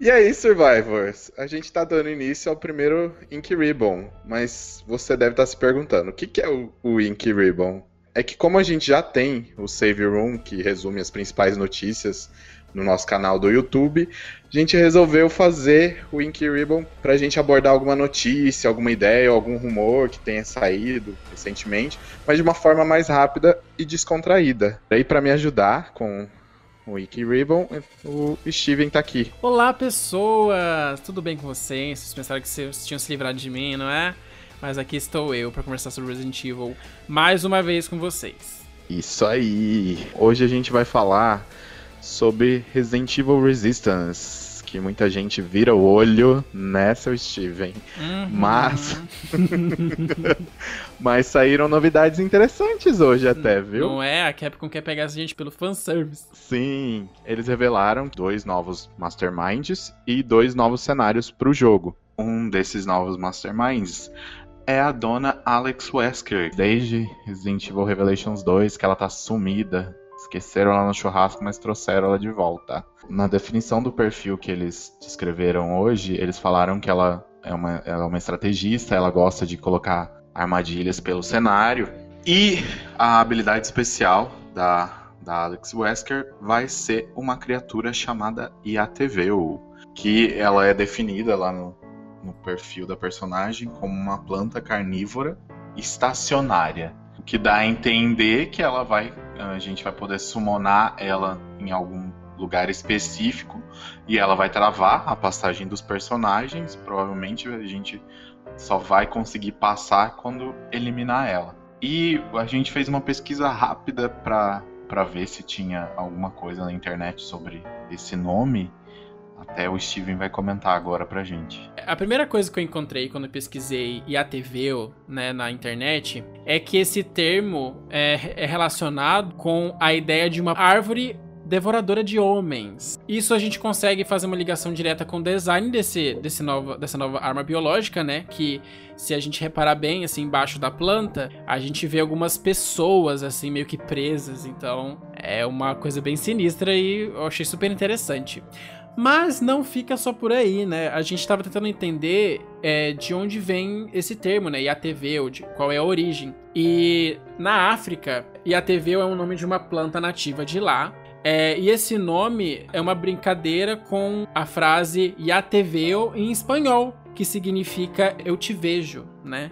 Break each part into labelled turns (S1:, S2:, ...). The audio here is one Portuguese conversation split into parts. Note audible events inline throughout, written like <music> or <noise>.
S1: E aí, Survivors? A gente tá dando início ao primeiro Ink Ribbon, mas você deve estar tá se perguntando, o que, que é o, o Ink Ribbon? É que como a gente já tem o Save Room, que resume as principais notícias no nosso canal do YouTube, a gente resolveu fazer o Ink Ribbon para a gente abordar alguma notícia, alguma ideia, algum rumor que tenha saído recentemente, mas de uma forma mais rápida e descontraída. E para me ajudar com o Ink Ribbon, o Steven tá aqui.
S2: Olá, pessoas! Tudo bem com vocês? Vocês pensaram que vocês tinham se livrado de mim, não é? Mas aqui estou eu para conversar sobre Resident Evil mais uma vez com vocês.
S1: Isso aí! Hoje a gente vai falar sobre Resident Evil Resistance, que muita gente vira o olho nessa, Steven. Uhum. Mas. <laughs> Mas saíram novidades interessantes hoje até, viu?
S2: Não é? A Capcom quer pegar a gente pelo fanservice.
S1: Sim, eles revelaram dois novos Masterminds e dois novos cenários para o jogo. Um desses novos Masterminds é a dona Alex Wesker. Desde Resident Evil Revelations 2, que ela tá sumida Esqueceram ela no churrasco, mas trouxeram ela de volta. Na definição do perfil que eles descreveram hoje, eles falaram que ela é uma, ela é uma estrategista, ela gosta de colocar armadilhas pelo cenário. E a habilidade especial da, da Alex Wesker vai ser uma criatura chamada Iateveu, que ela é definida lá no, no perfil da personagem como uma planta carnívora estacionária. O que dá a entender que ela vai. A gente vai poder summonar ela em algum lugar específico e ela vai travar a passagem dos personagens. Provavelmente a gente só vai conseguir passar quando eliminar ela. E a gente fez uma pesquisa rápida para ver se tinha alguma coisa na internet sobre esse nome. Até o Steven vai comentar agora pra gente.
S2: A primeira coisa que eu encontrei quando eu pesquisei IATV né, na internet é que esse termo é, é relacionado com a ideia de uma árvore devoradora de homens. Isso a gente consegue fazer uma ligação direta com o design desse, desse nova, dessa nova arma biológica, né? Que se a gente reparar bem, assim, embaixo da planta, a gente vê algumas pessoas, assim, meio que presas. Então, é uma coisa bem sinistra e eu achei super interessante. Mas não fica só por aí, né? A gente estava tentando entender é, de onde vem esse termo, né? IATV, ou de qual é a origem. E na África, IATV é o nome de uma planta nativa de lá. É, e esse nome é uma brincadeira com a frase IATVEO em espanhol, que significa eu te vejo, né?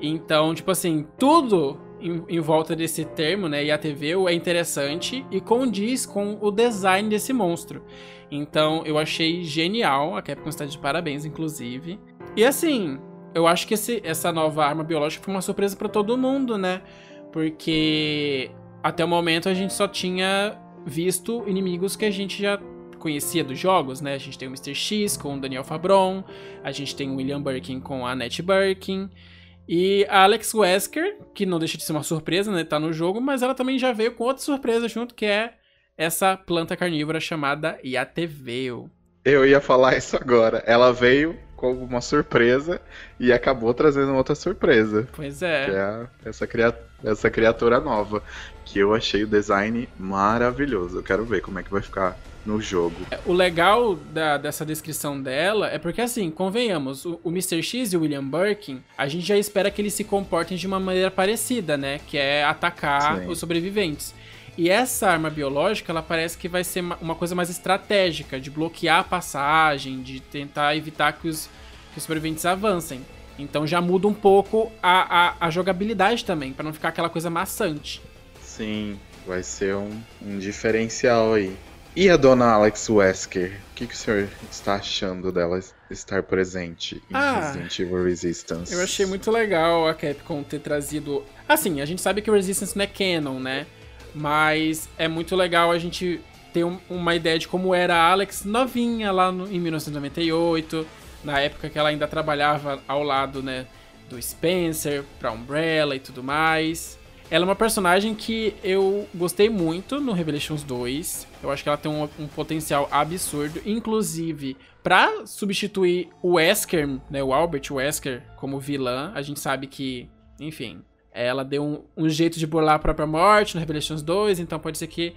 S2: Então, tipo assim, tudo em, em, volta desse termo, né, IATV, é interessante e condiz com o design desse monstro. Então eu achei genial, a Capcom está de parabéns, inclusive. E assim, eu acho que esse, essa nova arma biológica foi uma surpresa para todo mundo, né? Porque até o momento a gente só tinha visto inimigos que a gente já conhecia dos jogos, né? A gente tem o Mr. X com o Daniel Fabron, a gente tem o William Birkin com a Annette Birkin. E a Alex Wesker, que não deixa de ser uma surpresa, né? Tá no jogo, mas ela também já veio com outra surpresa junto, que é essa planta carnívora chamada Iateveu.
S1: Eu ia falar isso agora. Ela veio como uma surpresa e acabou trazendo outra surpresa.
S2: Pois é.
S1: Que é essa, criatura, essa criatura nova. Que eu achei o design maravilhoso. Eu quero ver como é que vai ficar no jogo.
S2: É, o legal da, dessa descrição dela é porque, assim, convenhamos, o, o Mr. X e o William Birkin, a gente já espera que eles se comportem de uma maneira parecida, né? Que é atacar Sim. os sobreviventes. E essa arma biológica, ela parece que vai ser uma coisa mais estratégica, de bloquear a passagem, de tentar evitar que os, que os sobreviventes avancem. Então já muda um pouco a, a, a jogabilidade também, para não ficar aquela coisa maçante.
S1: Sim, vai ser um, um diferencial aí. E a dona Alex Wesker? O que, que o senhor está achando dela estar presente em ah, Resident Evil Resistance?
S2: Eu achei muito legal a Capcom ter trazido. Assim, a gente sabe que o Resistance não é canon, né? Mas é muito legal a gente ter um, uma ideia de como era a Alex novinha lá no, em 1998, na época que ela ainda trabalhava ao lado, né, do Spencer, pra Umbrella e tudo mais. Ela é uma personagem que eu gostei muito no Revelations 2. Eu acho que ela tem um, um potencial absurdo. Inclusive, para substituir o Wesker, né, o Albert Wesker, como vilã, a gente sabe que, enfim, ela deu um, um, jeito de burlar a própria morte no Revelations 2, então pode ser que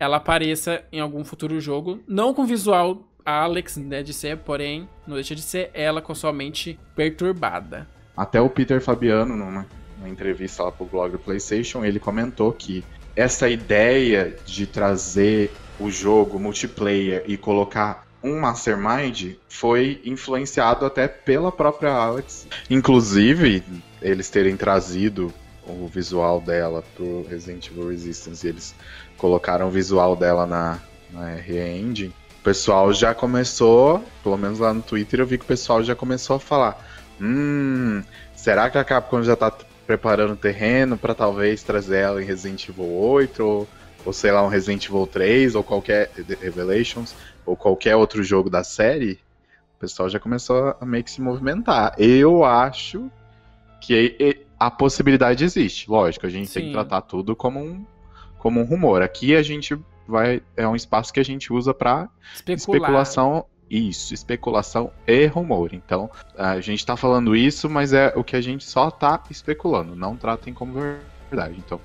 S2: ela apareça em algum futuro jogo, não com visual Alex, né, de ser, porém, não deixa de ser ela com sua mente perturbada.
S1: Até o Peter Fabiano, numa, numa entrevista lá pro blog do PlayStation, ele comentou que essa ideia de trazer o jogo multiplayer e colocar um Mastermind foi influenciado até pela própria Alex. Inclusive, eles terem trazido o visual dela pro Resident Evil Resistance eles colocaram o visual dela na, na R-Engine. O pessoal já começou, pelo menos lá no Twitter eu vi que o pessoal já começou a falar: Hum, será que a Capcom já tá preparando terreno para talvez trazer ela em Resident Evil 8 ou, ou sei lá, um Resident Evil 3 ou qualquer Revelations ou qualquer outro jogo da série? O pessoal já começou a meio que se movimentar. Eu acho que a possibilidade existe. Lógico, a gente Sim. tem que tratar tudo como um, como um rumor. Aqui a gente vai. É um espaço que a gente usa para especulação. Isso, especulação e rumor. Então, a gente está falando isso, mas é o que a gente só está especulando. Não tratem como verdade. Então,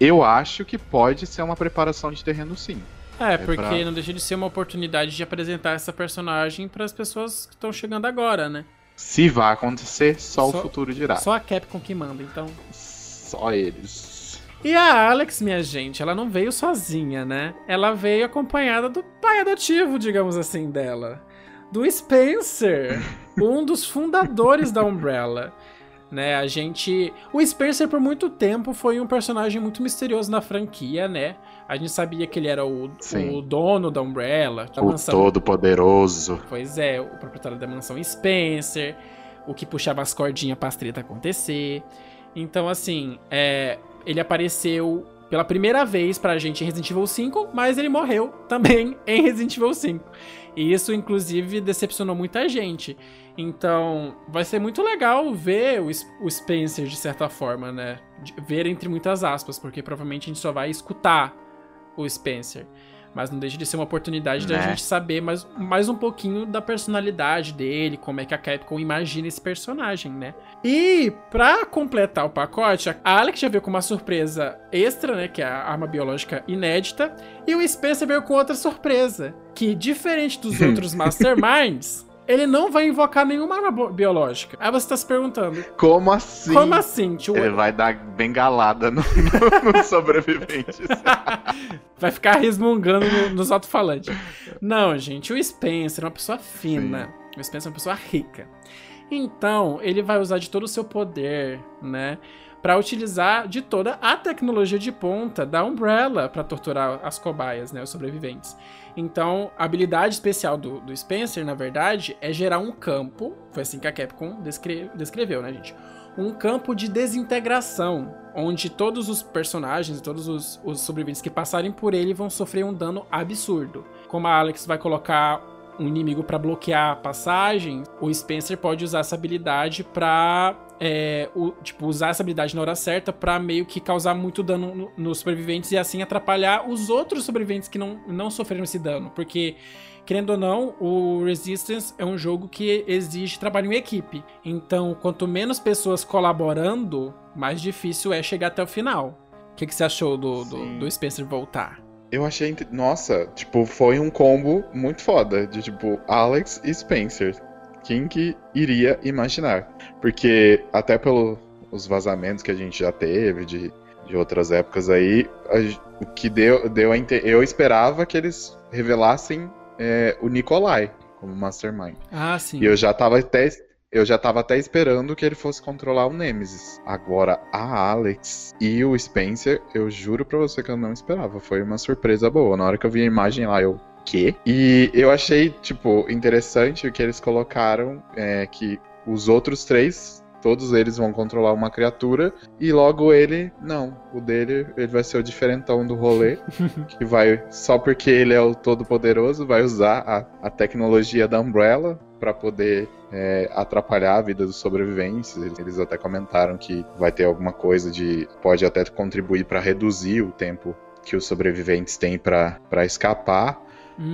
S1: eu acho que pode ser uma preparação de terreno, sim.
S2: É, é porque pra... não deixa de ser uma oportunidade de apresentar essa personagem para as pessoas que estão chegando agora, né?
S1: Se vai acontecer, só, só, o futuro dirá.
S2: Só a Capcom que manda, então.
S1: Só eles.
S2: E a Alex, minha gente, ela não veio sozinha, né? Ela veio acompanhada do pai adotivo, digamos assim, dela. Do Spencer, <laughs> um dos fundadores da Umbrella. Né, a gente. O Spencer, por muito tempo, foi um personagem muito misterioso na franquia, né? A gente sabia que ele era o, o dono da Umbrella. Da
S1: o mansão... todo-poderoso.
S2: Pois é, o proprietário da mansão Spencer. O que puxava as cordinhas pra treta acontecer. Então, assim, é, ele apareceu pela primeira vez pra gente em Resident Evil 5, mas ele morreu também <laughs> em Resident Evil 5. E isso, inclusive, decepcionou muita gente. Então, vai ser muito legal ver o, Spencer, de certa forma, né? Ver entre muitas aspas, porque provavelmente a gente só vai escutar o Spencer. Mas não deixa de ser uma oportunidade né? da gente saber mais, mais um pouquinho da personalidade dele, como é que a Capcom imagina esse personagem, né? E pra completar o pacote, a Alex já veio com uma surpresa extra, né? Que é a arma biológica inédita. E o Spencer veio com outra surpresa. Que, diferente dos <laughs> outros Masterminds, ele não vai invocar nenhuma arma biológica. Aí você tá se perguntando.
S1: Como assim?
S2: Como assim, tio?
S1: Ele vai dar bengalada no, <laughs> no, nos sobreviventes. <laughs>
S2: vai ficar resmungando no, nos alto-falantes. Não, gente, o Spencer é uma pessoa fina. Sim. O Spencer é uma pessoa rica. Então, ele vai usar de todo o seu poder, né? para utilizar de toda a tecnologia de ponta da Umbrella para torturar as cobaias, né, os sobreviventes. Então, a habilidade especial do, do Spencer, na verdade, é gerar um campo, foi assim que a Capcom descre descreveu, né, gente? Um campo de desintegração, onde todos os personagens, todos os, os sobreviventes que passarem por ele vão sofrer um dano absurdo. Como a Alex vai colocar um inimigo para bloquear a passagem, o Spencer pode usar essa habilidade para é, o, tipo, usar essa habilidade na hora certa para meio que causar muito dano no, nos sobreviventes e assim atrapalhar os outros sobreviventes que não, não sofreram esse dano. Porque, querendo ou não, o Resistance é um jogo que exige trabalho em equipe. Então, quanto menos pessoas colaborando, mais difícil é chegar até o final. O que, que você achou do, do, do Spencer voltar?
S1: Eu achei. Nossa, tipo, foi um combo muito foda. De tipo, Alex e Spencer. Quem que iria imaginar? Porque até pelos vazamentos que a gente já teve de, de outras épocas aí, a, o que deu, deu a Eu esperava que eles revelassem é, o Nikolai como Mastermind.
S2: Ah, sim.
S1: E eu já tava até. Eu já tava até esperando que ele fosse controlar o Nemesis. Agora, a Alex e o Spencer, eu juro pra você que eu não esperava. Foi uma surpresa boa. Na hora que eu vi a imagem lá, eu, quê? E eu achei, tipo, interessante o que eles colocaram, é, que os outros três, todos eles vão controlar uma criatura, e logo ele, não. O dele, ele vai ser o diferentão do rolê, <laughs> que vai, só porque ele é o todo-poderoso, vai usar a, a tecnologia da Umbrella para poder é, atrapalhar a vida dos sobreviventes. Eles, eles até comentaram que vai ter alguma coisa de. pode até contribuir para reduzir o tempo que os sobreviventes têm para escapar.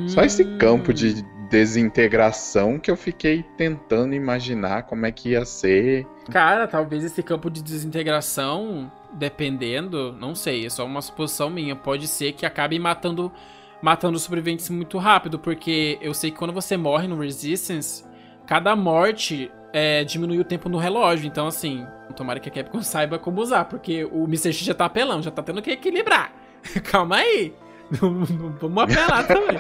S1: Só esse campo de desintegração que eu fiquei tentando imaginar como é que ia ser.
S2: Cara, talvez esse campo de desintegração, dependendo, não sei, é só uma suposição minha, pode ser que acabe matando matando os sobreviventes muito rápido, porque eu sei que quando você morre no Resistance, cada morte é, diminui o tempo no relógio. Então, assim, tomara que a Capcom <laughs> saiba como usar, porque o Mr. X já tá apelando, já tá tendo que equilibrar. <laughs> Calma aí. Vamos <laughs> apelar também.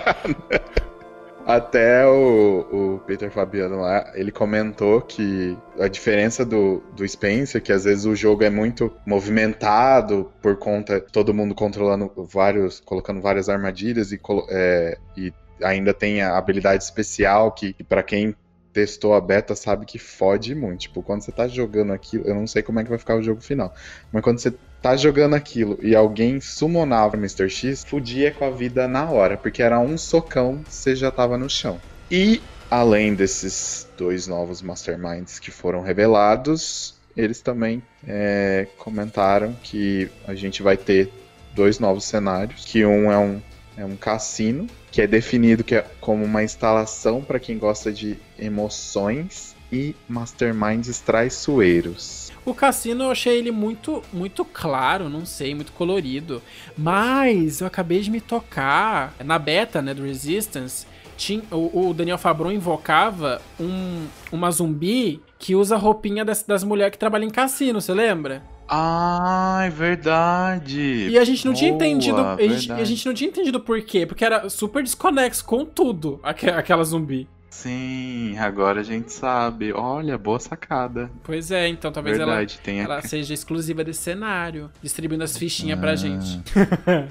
S1: Até o, o, Peter Fabiano lá, ele comentou que a diferença do, do Spencer, que às vezes o jogo é muito movimentado por conta todo mundo controlando vários, colocando várias armadilhas e, é, e ainda tem a habilidade especial que, que para quem testou a beta sabe que fode muito. Tipo, quando você tá jogando aquilo, eu não sei como é que vai ficar o jogo final, mas quando você tá jogando aquilo e alguém summonava Mr. X, fudia com a vida na hora, porque era um socão, você já tava no chão. E além desses dois novos Masterminds que foram revelados, eles também é, comentaram que a gente vai ter dois novos cenários, que um é um, é um cassino que é definido que é como uma instalação para quem gosta de emoções e masterminds traiçoeiros.
S2: O cassino eu achei ele muito, muito claro, não sei, muito colorido. Mas eu acabei de me tocar na beta, né, do Resistance. Tinha, o, o Daniel Fabron invocava um, uma zumbi que usa a roupinha das, das mulheres que trabalham em cassino, você lembra?
S1: Ah, é verdade.
S2: E a gente não Boa, tinha entendido. A gente, a gente, não tinha entendido por quê. Porque era super desconexo com tudo aquela zumbi.
S1: Sim, agora a gente sabe. Olha, boa sacada.
S2: Pois é, então talvez verdade, ela, ela seja exclusiva desse cenário, distribuindo as fichinhas ah. pra gente. <laughs>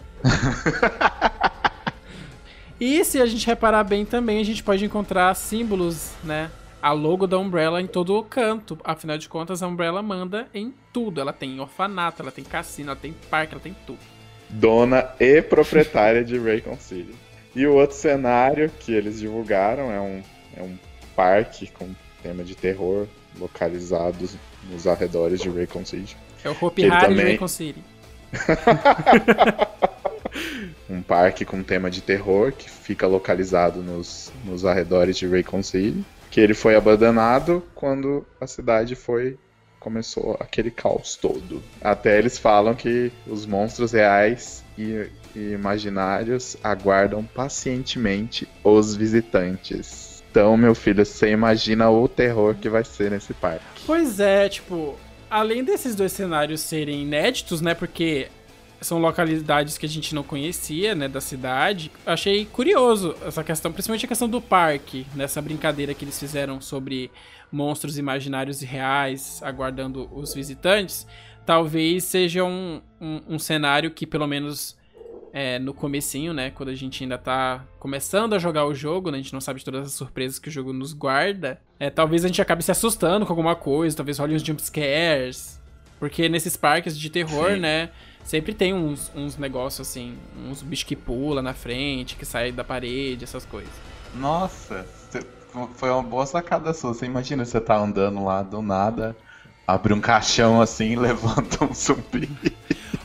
S2: e se a gente reparar bem também, a gente pode encontrar símbolos, né? a logo da Umbrella em todo o canto. Afinal de contas, a Umbrella manda em tudo. Ela tem orfanato, ela tem cassino, ela tem parque, ela tem tudo.
S1: Dona e proprietária de Raycon City. E o outro cenário que eles divulgaram é um, é um parque com tema de terror localizado nos arredores de Raycon City.
S2: É o Hari também... Raycon City. <laughs>
S1: um parque com tema de terror que fica localizado nos, nos arredores de Raycon City que ele foi abandonado quando a cidade foi começou aquele caos todo. Até eles falam que os monstros reais e, e imaginários aguardam pacientemente os visitantes. Então, meu filho, você imagina o terror que vai ser nesse parque.
S2: Pois é, tipo, além desses dois cenários serem inéditos, né? Porque são localidades que a gente não conhecia, né, da cidade. Achei curioso essa questão, principalmente a questão do parque, nessa brincadeira que eles fizeram sobre monstros imaginários e reais aguardando os visitantes. Talvez seja um, um, um cenário que, pelo menos é, no comecinho, né, quando a gente ainda tá começando a jogar o jogo, né, a gente não sabe de todas as surpresas que o jogo nos guarda, é, talvez a gente acabe se assustando com alguma coisa, talvez role uns jumpscares, porque nesses parques de terror, Sim. né, Sempre tem uns, uns negócios assim, uns bichos que pula na frente, que sai da parede, essas coisas.
S1: Nossa, foi uma boa sacada sua. Você imagina você tá andando lá do nada, abre um caixão assim e <laughs> levanta um zumbi.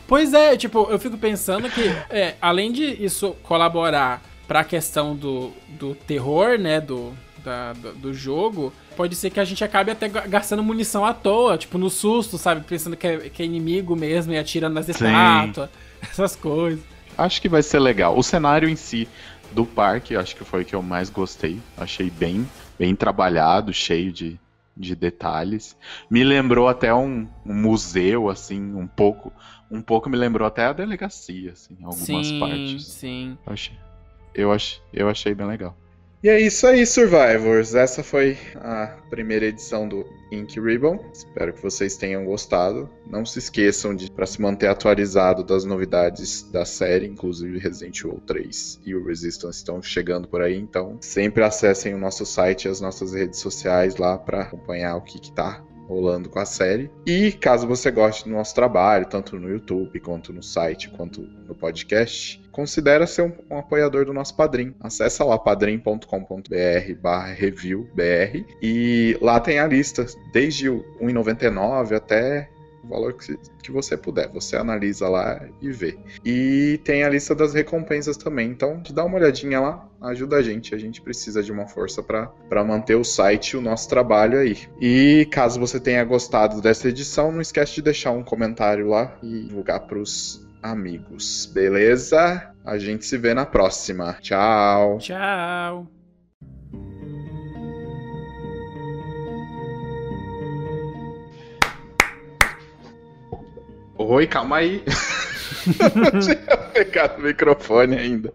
S2: Pois é, tipo, eu fico pensando que, é, além de isso colaborar pra questão do, do terror, né, do, da, do, do, jogo, pode ser que a gente acabe até gastando munição à toa, tipo, no susto, sabe? Pensando que é, que é inimigo mesmo e atirando nas estátuas, <laughs> essas coisas.
S1: Acho que vai ser legal. O cenário em si do parque, acho que foi o que eu mais gostei. Achei bem, bem trabalhado, cheio de, de detalhes. Me lembrou até um, um museu, assim, um pouco. Um pouco me lembrou até a delegacia, assim, algumas
S2: sim,
S1: partes.
S2: Sim,
S1: eu achei, eu achei, eu achei bem legal. E é isso aí, Survivors. Essa foi a primeira edição do Ink Ribbon. Espero que vocês tenham gostado. Não se esqueçam de, para se manter atualizado das novidades da série, inclusive Resident Evil 3 e o Resistance estão chegando por aí. Então, sempre acessem o nosso site e as nossas redes sociais lá para acompanhar o que está rolando com a série. E caso você goste do nosso trabalho, tanto no YouTube, quanto no site, quanto no podcast, considere ser um, um apoiador do nosso padrinho. Acesse lá padrim.com.br barra reviewbr e lá tem a lista, desde o 1,99 até valor que, que você puder. Você analisa lá e vê. E tem a lista das recompensas também. Então, dá uma olhadinha lá, ajuda a gente. A gente precisa de uma força para manter o site e o nosso trabalho aí. E caso você tenha gostado dessa edição, não esquece de deixar um comentário lá e divulgar para os amigos. Beleza? A gente se vê na próxima. Tchau.
S2: Tchau.
S1: Oi, calma aí. Não <laughs> tinha pegado o microfone ainda.